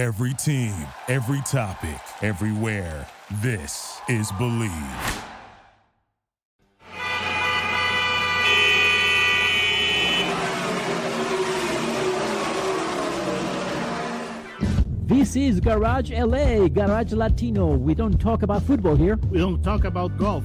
Every team, every topic, everywhere. This is Bleav. This is Garage LA, Garage Latino. We don't talk about football here. We don't talk about golf.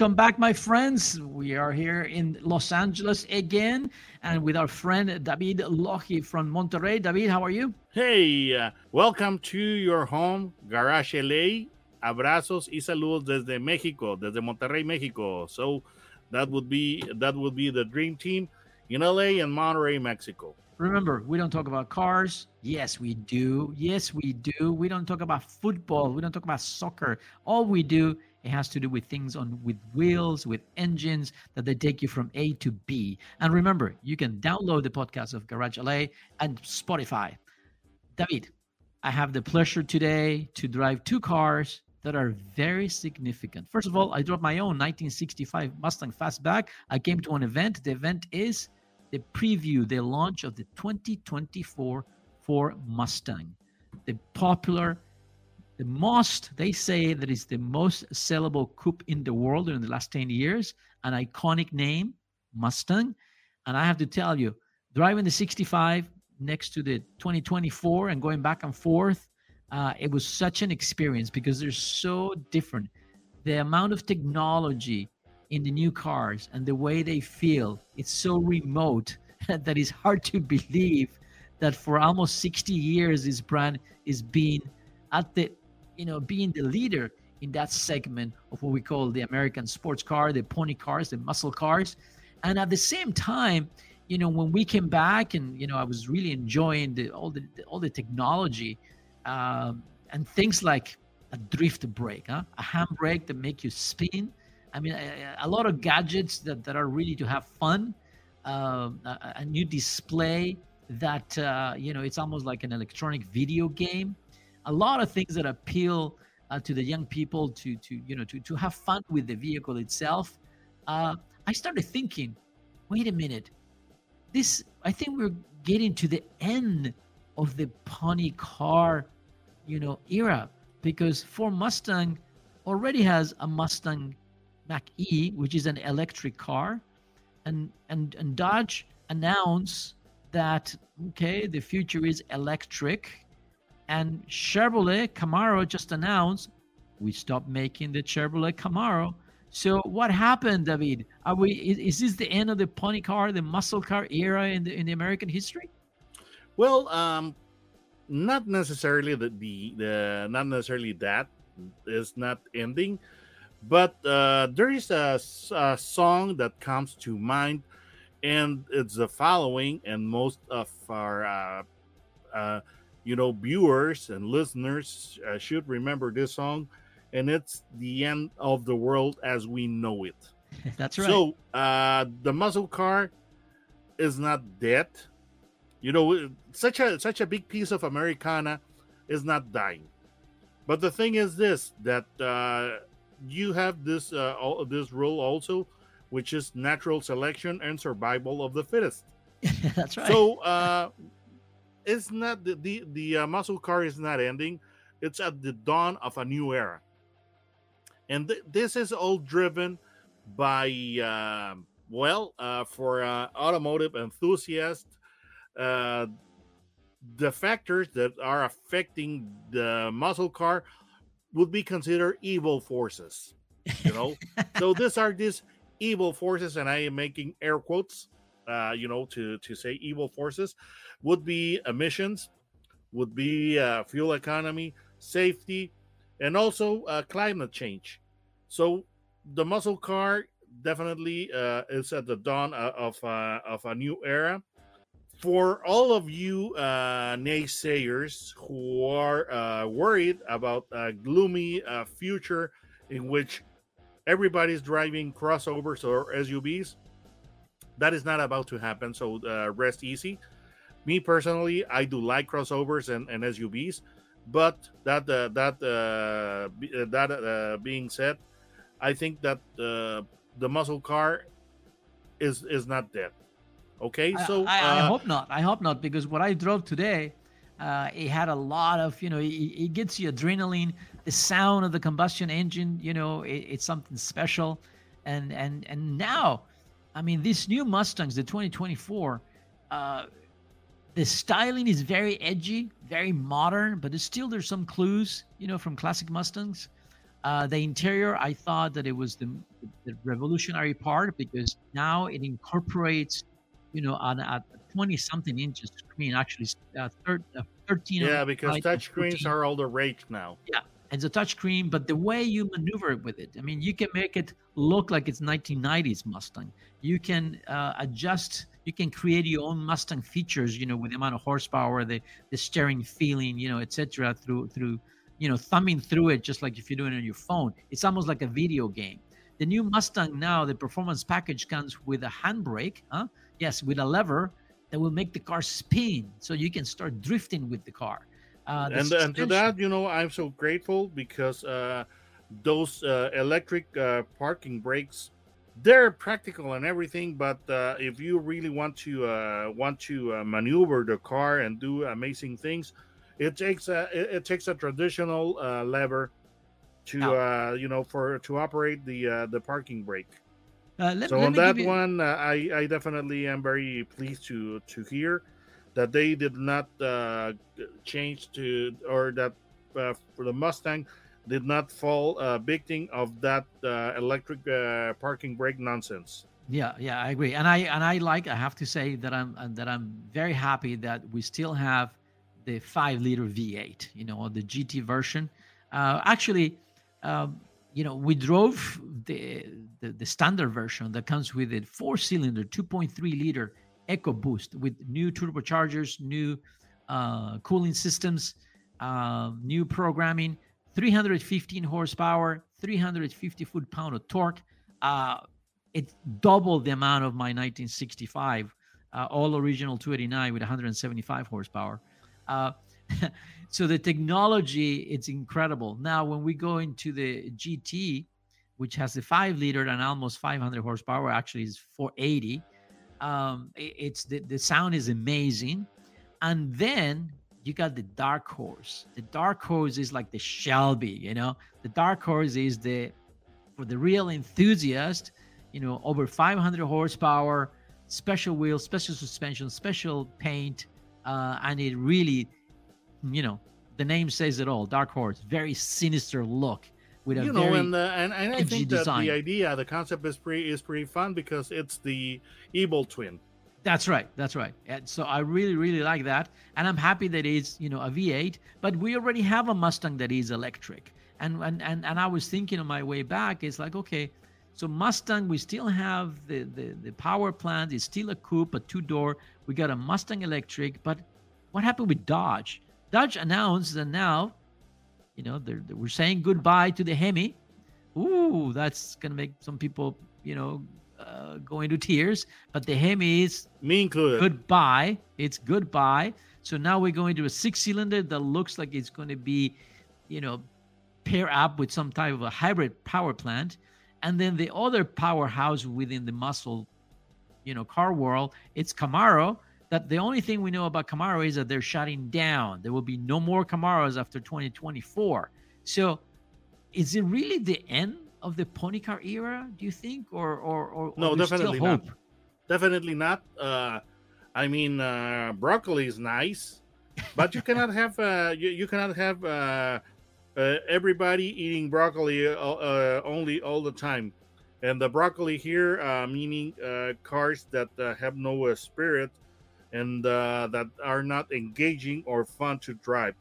Come back, my friends. We are here in Los Angeles again and with our friend David Lohi from Monterrey. David, how are you? Hey, uh, welcome to your home, Garage LA. Abrazos y saludos desde México, desde Monterrey, Mexico. So that would be that would be the dream team in LA and Monterrey, Mexico. Remember, we don't talk about cars. Yes, we do. Yes, we do. We don't talk about football. We don't talk about soccer. All we do it has to do with things on with wheels, with engines that they take you from A to B. And remember, you can download the podcast of Garage LA and Spotify. David, I have the pleasure today to drive two cars that are very significant. First of all, I drove my own 1965 Mustang Fastback. I came to an event. The event is the preview, the launch of the 2024 Ford Mustang, the popular the most they say that is the most sellable coupe in the world in the last 10 years an iconic name mustang. And i have to tell you driving the 65 next to the 2024 and going back and forth uh, it was such an experience because they're so different. The amount of technology in the new cars and the way they feel it's so remote that it's hard to believe that for almost 60 years this brand is being at the you know, being the leader in that segment of what we call the American sports car, the pony cars, the muscle cars. And at the same time, you know, when we came back and, you know, I was really enjoying the, all the, all the technology um, and things like a drift brake, huh? a handbrake that make you spin. I mean, a, a lot of gadgets that, that are really to have fun. Uh, a, a, new display that, uh, you know, it's almost like an electronic video game a lot of things that appeal uh, to the young people to to you know to to have fun with the vehicle itself. Uh, I started thinking, wait a minute, this I think we're getting to the end of the pony car, you know, era because Ford Mustang already has a Mustang Mach E, which is an electric car, and and and Dodge announced that okay, the future is electric and Chevrolet Camaro just announced we stopped making the Chevrolet Camaro. So what happened, David? Are we is, is this the end of the pony car, the muscle car era in the in the American history? Well, um, not necessarily the, the, the not necessarily that is not ending, but uh, there is a, a song that comes to mind, and it's the following, and most of our uh, uh, you know, viewers and listeners uh, should remember this song, and it's the end of the world as we know it. That's right. So uh, the muscle car is not dead. You know, such a such a big piece of Americana is not dying. But the thing is this: that uh, you have this uh, this rule also, which is natural selection and survival of the fittest. That's right. So uh, it's not the the, the uh, muscle car is not ending. It's at the dawn of a new era. And th- this is all driven by uh, well uh, for uh, automotive enthusiasts uh, the factors that are affecting the muscle car would be considered evil forces you know? So these are these evil forces and i am making air quotes uh, you know, to to say evil forces, would be emissions, would be uh, fuel economy, safety, and also uh, climate change. So the muscle car definitely uh, is at the dawn uh, of uh, of a new era. For all of you uh, naysayers who are uh, worried about a gloomy uh, future in which everybody's driving crossovers or SUVs. That is not about to happen. So uh, rest easy. Me personally, I do like crossovers and, and SUVs, but that uh, that uh, uh, that uh, being said, I think that uh, the muscle car is is not dead. Okay, so I, I, I hope not. I hope not because what I drove today, uh, it had a lot of you know, it, it gets you adrenaline. The sound of the combustion engine, you know, it, it's something special. And and and now, I mean, these new Mustangs, the 2024, uh, the styling is very edgy, very modern, but there's still there's some clues, you know, from classic Mustangs. Uh, the interior, I thought that it was the, the revolutionary part because now it incorporates, you know, on a 20 something inches screen, actually uh, thir- uh, 13. yeah, because side and touchscreens are all the rage now. It's a touchscreen, but the way you maneuver with it, I mean, you can make it look like it's 1990s Mustang. You can uh, adjust, you can create your own Mustang features, you know, with the amount of horsepower, the the steering feeling, you know, etc. Through through, you know, thumbing through it, just like if you're doing it on your phone. It's almost like a video game. The new Mustang now, the performance package comes with a handbrake, huh? Yes, with a lever that will make the car spin, so you can start drifting with the car. Uh, and and to that, you know, I'm so grateful because uh, those uh, electric uh, parking brakes, they're practical and everything. But uh, if you really want to uh, want to uh, maneuver the car and do amazing things, it takes a it, it takes a traditional uh, lever to uh, you know for to operate the uh, the parking brake. Uh, let, so let on that you- one, uh, I I definitely am very pleased to to hear that they did not uh, change to or that uh, for the Mustang did not fall uh, victim of that uh, electric uh, parking brake nonsense. Yeah, yeah, I agree, and I and I like. I have to say that I'm that I'm very happy that we still have the five liter V8. You know, the GT version. Uh, actually, um, you know, we drove the, the the standard version that comes with a four cylinder, 2.3 liter EcoBoost with new turbochargers, new uh, cooling systems, uh, new programming, 315 horsepower, 350 foot pound of torque. Uh, it doubled the amount of my 1965 uh, all original 289 with 175 horsepower. Uh, so the technology it's incredible. Now when we go into the GT, which has the five liter and almost 500 horsepower, actually is 480. Um, it- it's the, the sound is amazing, and then you got the dark horse. The dark horse is like the Shelby, you know. The dark horse is the for the real enthusiast, you know, over 500 horsepower, special wheels, special suspension, special paint, uh, and it really, you know, the name says it all. Dark horse, very sinister look with a you know, and uh, and, and I think that design. the idea, the concept is pretty is pretty fun because it's the evil twin. That's right. That's right. And so I really, really like that, and I'm happy that it's you know a V8. But we already have a Mustang that is electric, and and and, and I was thinking on my way back, it's like okay, so Mustang, we still have the the, the power plant. It's still a coupe, a two door. We got a Mustang electric, but what happened with Dodge? Dodge announced that now, you know, they're, they we're saying goodbye to the Hemi. Ooh, that's gonna make some people, you know, uh, go into tears. But the Hemi is Me included. goodbye. It's goodbye. So now we're going to a six cylinder that looks like it's going to be, you know, pair up with some type of a hybrid power plant. And then the other powerhouse within the muscle, you know, car world, it's Camaro. That the only thing we know about Camaro is that they're shutting down. There will be no more Camaros after 2024. So is it really the end of the pony car era, do you think? Or or or, No, or definitely not. Definitely not. Uh, I mean, uh, broccoli is nice, but you cannot have uh, you, you cannot have uh, uh, everybody eating broccoli uh, uh, only all the time. And the broccoli here, uh, meaning uh, cars that uh, have no uh, spirit and uh, that are not engaging or fun to drive,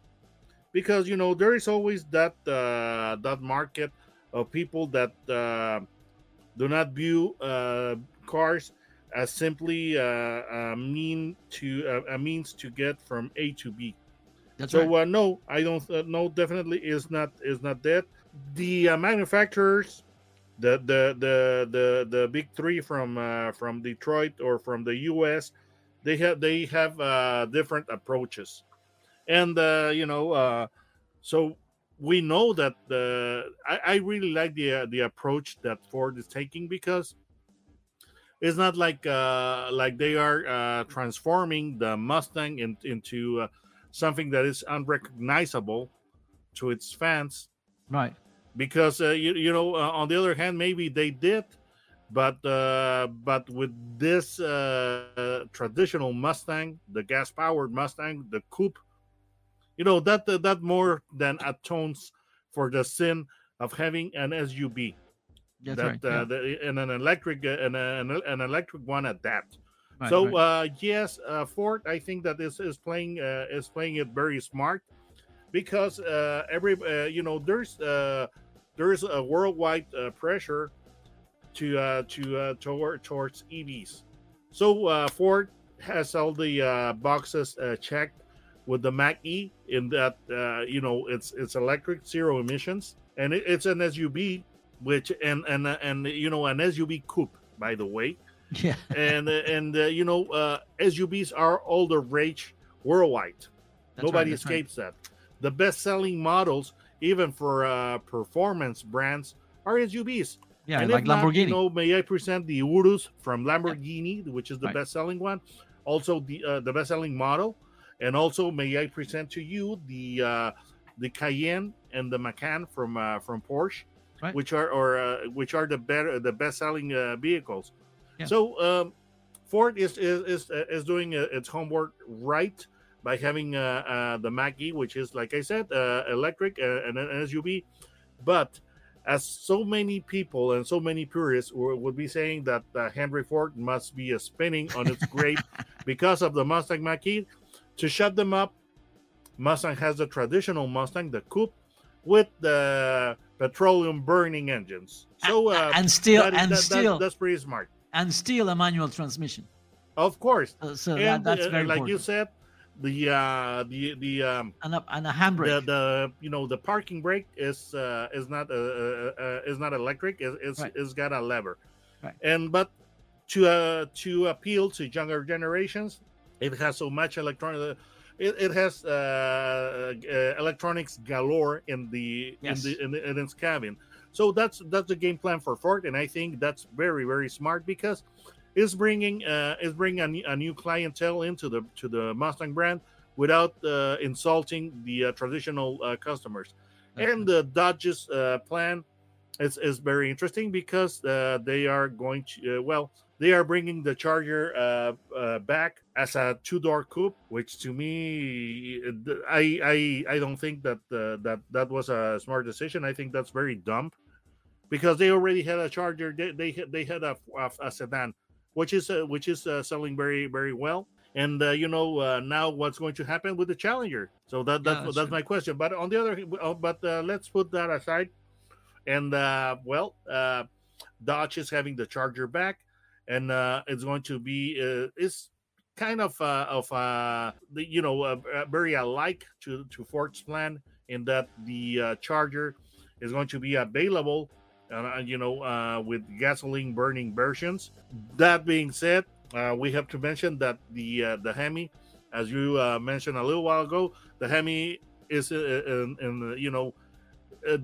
because you know there is always that uh, that market of people that uh, do not view uh, cars as simply uh, a mean to uh, a means to get from A to B. That's so right. uh, no, I don't. Uh, no, definitely is not is not that. The uh, manufacturers the the the the, the big three from uh, from Detroit or from the U.S. They have they have uh, different approaches, and uh, you know, uh, so we know that the I, I really like the uh, the approach that Ford is taking because it's not like uh, like they are uh, transforming the Mustang in, into uh, something that is unrecognizable to its fans, Right. because uh, you you know uh, on the other hand maybe they did, but uh, but with this uh, traditional Mustang, the gas powered Mustang, the coupe, you know that that more than atones for the sin of having an SUV That's that right. uh, yeah. the, and an electric uh, and an, an electric one at that. Right, so right. uh, yes, uh, Ford, I think that this is playing uh, is playing it very smart because uh, every uh, you know there's uh, there's a worldwide uh, pressure to uh, to uh, toward towards EVs. So uh, Ford has all the uh, boxes uh, checked with the Mach E in that uh, you know it's it's electric, zero emissions, and it, it's an SUV, which and and uh, and you know an SUV coupe by the way yeah. and uh, and uh, you know uh, SUVs are all the rage worldwide. That's Nobody right, that's right. escapes that. The best-selling models, even for uh, performance brands, are SUVs. Yeah, and like not, Lamborghini. you know, may I present the Urus from Lamborghini, which is the Right. best-selling one, also the uh, the best-selling model, and also may I present to you the uh, the Cayenne and the Macan from uh, from Porsche, Right. which are or uh, which are the better the best-selling uh, vehicles. Yeah. So um, Ford is is is, uh, is doing uh, its homework right by having uh, uh, the Mach E, which is like I said, uh, electric and an SUV, but as so many people and so many purists would be saying that uh, Henry Ford must be uh, spinning on its grave because of the Mustang Mach-E. To shut them up, Mustang has the traditional Mustang, the coupe, with the petroleum burning engines. So uh, and still that and that- that- still that's pretty smart. and still a manual transmission. Of course, so that, and that's uh, very like important. you said, the uh, the the um, and a, and a handbrake. the the you know the parking brake is uh, is not uh, uh, uh, is not electric. It's it's, Right. it's got a lever, Right. and but to uh, to appeal to younger generations, it has so much electronic. It, it has uh, uh, electronics galore in the Yes. in the in, the, in its cabin. So that's that's the game plan for Ford, and I think that's very very smart because it's bringing uh, it's bringing a, new- a new clientele into the to the Mustang brand without uh, insulting the uh, traditional uh, customers. That's And the Dodge's uh, plan is, is very interesting because uh, they are going to uh, well they are bringing the Charger uh, uh, back as a two door coupe, which to me I I, I don't think that uh, that that was a smart decision. I think that's very dumb because they already had a Charger. They they, had- they had a, a, a sedan, which is uh, which is uh, selling very very well. And uh, you know uh, now what's going to happen with the Challenger? So that Yeah, that's that's that's my question. But on the other, uh, but uh, let's put that aside. And uh, well, uh, Dodge is having the Charger back, and uh, it's going to be uh, is kind of uh, of uh, the you know very alike to to Ford's plan in that the uh, Charger is going to be available, uh, you know, uh, with gasoline burning versions. That being said, uh, we have to mention that the uh, the Hemi, as you uh, mentioned a little while ago, the Hemi is uh, in, in you know. Uh,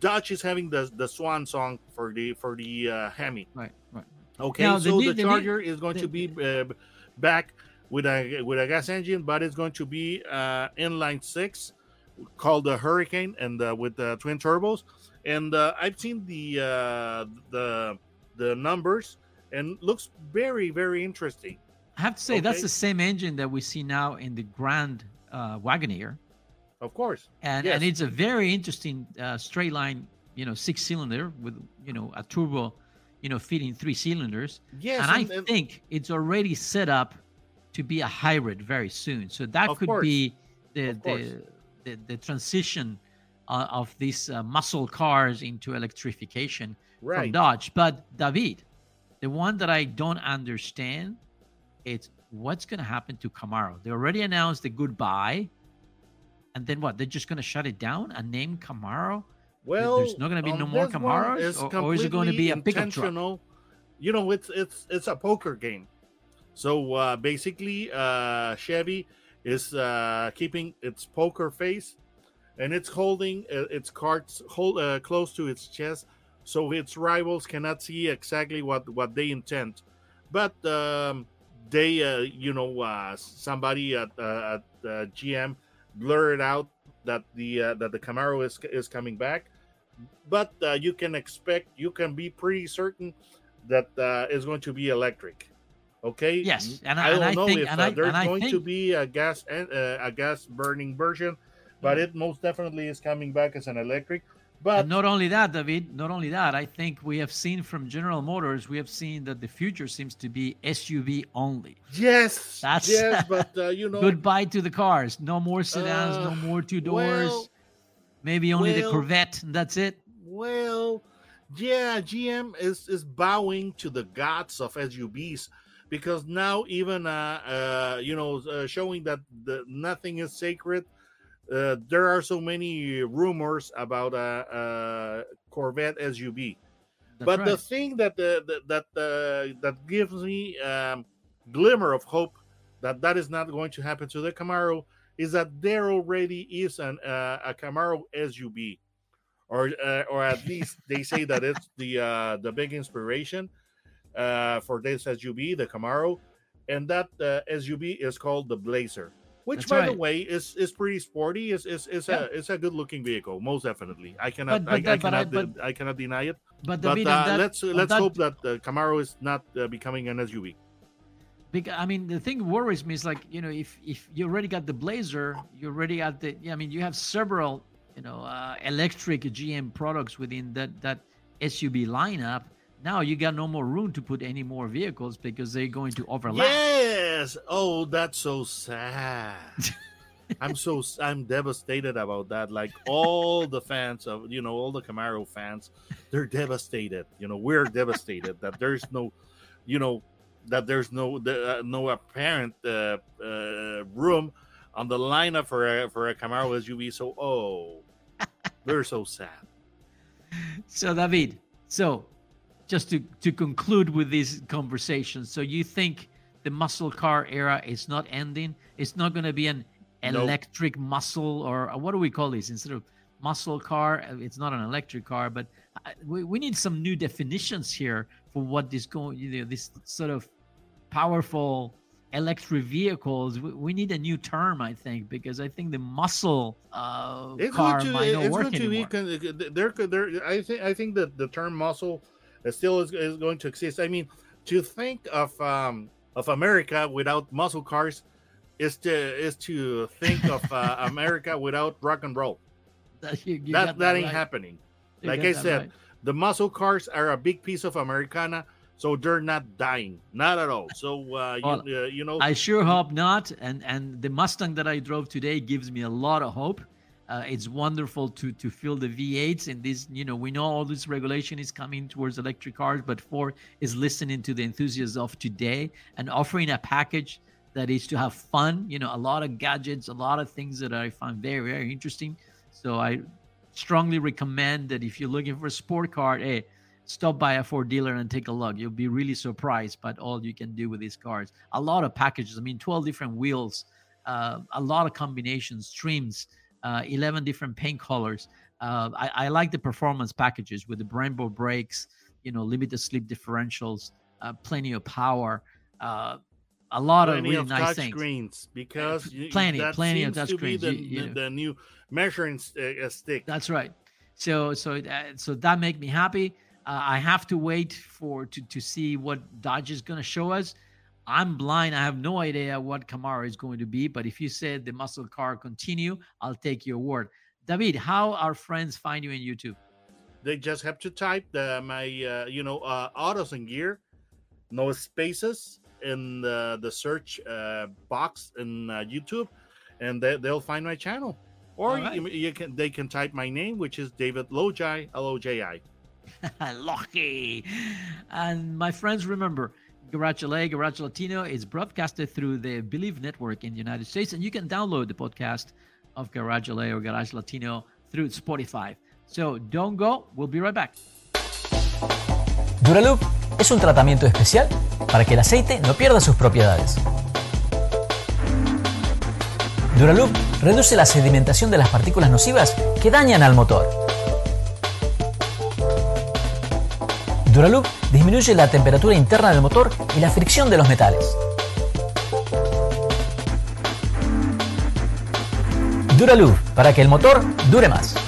Dodge is having the the swan song for the for the uh, Hemi. right, right. Okay, Now, so the the Charger is going the- to be uh, back with a with a gas engine, but it's going to be uh, inline six, called the Hurricane, and uh, with the twin turbos. And uh, I've seen the uh, the the numbers, and looks very very interesting. I have to say that's the same engine that we see now in the Grand uh, Wagoneer, Of course, and Yes. and it's a very interesting uh, straight line, you know, six cylinder with you know a turbo, you know, feeding three cylinders. yes, and I and- and- think it's already set up to be a hybrid very soon. So that Of could course. be the the, the the transition uh, of these uh, muscle cars into electrification from. Dodge. But David, the one that I don't understand, it's what's going to happen to Camaro. They already announced the goodbye, and then what? They're just going to shut it down and name Camaro Well, there's not going to be no more Camaros, or, or is it going to be a pickup truck? intentional. You know, it's it's it's a poker game. So uh, basically, uh, Chevy is uh, keeping its poker face, and it's holding uh, its cards hold uh, close to its chest, so its rivals cannot see exactly what what they intend. But um, they, uh, you know, uh, somebody at, uh, at uh, GM blurred out that the uh, that the Camaro is is coming back. But uh, you can expect, you can be pretty certain that uh, it's going to be electric. Okay. Yes, and I I- don't and I know think- if uh, I- there's I going to be a gas and uh, a gas burning version, but it most definitely is coming back as an electric. But And not only that, David, not only that, I think we have seen from General Motors, we have seen that the future seems to be SUV only. yes, That's- yes, but uh, you know, Goodbye to the cars. No more sedans, Uh, no more two doors. well, maybe only the Corvette. and That's it. Well, yeah, GM is is bowing to the gods of SUVs because now even uh, uh you know uh, showing that the nothing is sacred. Uh, there are so many rumors about a, uh Corvette SUV. That's but the thing that the, the that uh, that gives me um, glimmer of hope that that is not going to happen to the Camaro is that there already is an uh, a Camaro SUV, or uh, or at least they say that it's the uh, the big inspiration uh, for this SUV, the Camaro, and that uh, SUV is called the Blazer. Which, That's by the way, is is pretty sporty. is is is Yeah. a it's a good looking vehicle, most definitely. I cannot But- but I, I that- but I- cannot I cannot deny it. But, But uh, that- let's let's that- hope that the Camaro is not uh, becoming an SUV. Because I mean, the thing worries me is like you know, if if you already got the Blazer, you already got the. yeah, I mean, you have several you know uh, electric GM products within that that SUV lineup. Now you got no more room to put any more vehicles because they're going to overlap. Yes. Oh, that's so sad. I'm so I'm devastated about that. Like all the fans of you know all the Camaro fans, they're devastated. You know we're devastated that there's no, you know, that there's no uh, no apparent uh, uh, room on the lineup for a for a Camaro SUV. So oh, we're so sad. So David, so just to to conclude with this conversation, so you think the muscle car era is not ending? It's not going to be an Nope. electric muscle or uh, what do we call this instead of muscle car? uh, It's not an electric car, but uh, we, we need some new definitions here for what this going. You know, this sort of powerful electric vehicles. We, we need a new term, I think, because I think the muscle uh, car to might not it's work going to be anymore. there could there I think I think that the term muscle is still is, is going to exist. I mean, to think of um of America without muscle cars is to is to think of uh, America without rock and roll. You- you that that ain't right. happening. You Like I said, right. The muscle cars are a big piece of Americana, so they're not dying, not at all. So uh, Well, you, uh, you know, I sure hope not. And and the Mustang that I drove today gives me a lot of hope. Uh, it's wonderful to to feel the V8s and this. You know, we know all this regulation is coming towards electric cars, but Ford is listening to the enthusiasts of today and offering a package that is to have fun. You know, a lot of gadgets, a lot of things that I find very very interesting. So I strongly recommend that if you're looking for a sport car, hey, stop by a Ford dealer and take a look. You'll be really surprised by all you can do with these cars. A lot of packages. I mean, 12 different wheels, uh, a lot of combinations, trims, uh, 11 different paint colors. Uh, I, I like the performance packages with the Brembo brakes, you know, limited slip differentials, uh, plenty of power, uh, a lot of plenty really of nice touch things. screens because you- plenty, that plenty of seems touch to be. The, You- you the, the new measuring uh, uh, stick. That's right. So so uh, so that make me happy. Uh, I have to wait for to to see what Dodge is going to show us. I'm blind. I have no idea what Camaro is going to be. But if you said the muscle car continue, I'll take your word. David, how our friends find you in YouTube? they just have to type the my uh, you know uh, autos and gear no spaces in the, the search uh, box in uh, youtube and they, they'll find my channel or right. you, you can they can type my name which is david lojai l-o-j-i Lucky. And my friends, remember, Garage LA, Garage Latino is broadcasted through the Believe Network in the United States, and you can download the podcast of Garage LA or Garage Latino through Spotify. So don't go. We'll be right back. Duraloop es un tratamiento especial para que el aceite no pierda sus propiedades. Duraloop reduce la sedimentación de las partículas nocivas que dañan al motor. Duraloop disminuye la temperatura interna del motor y la fricción de los metales. Duraloop para que el motor dure más.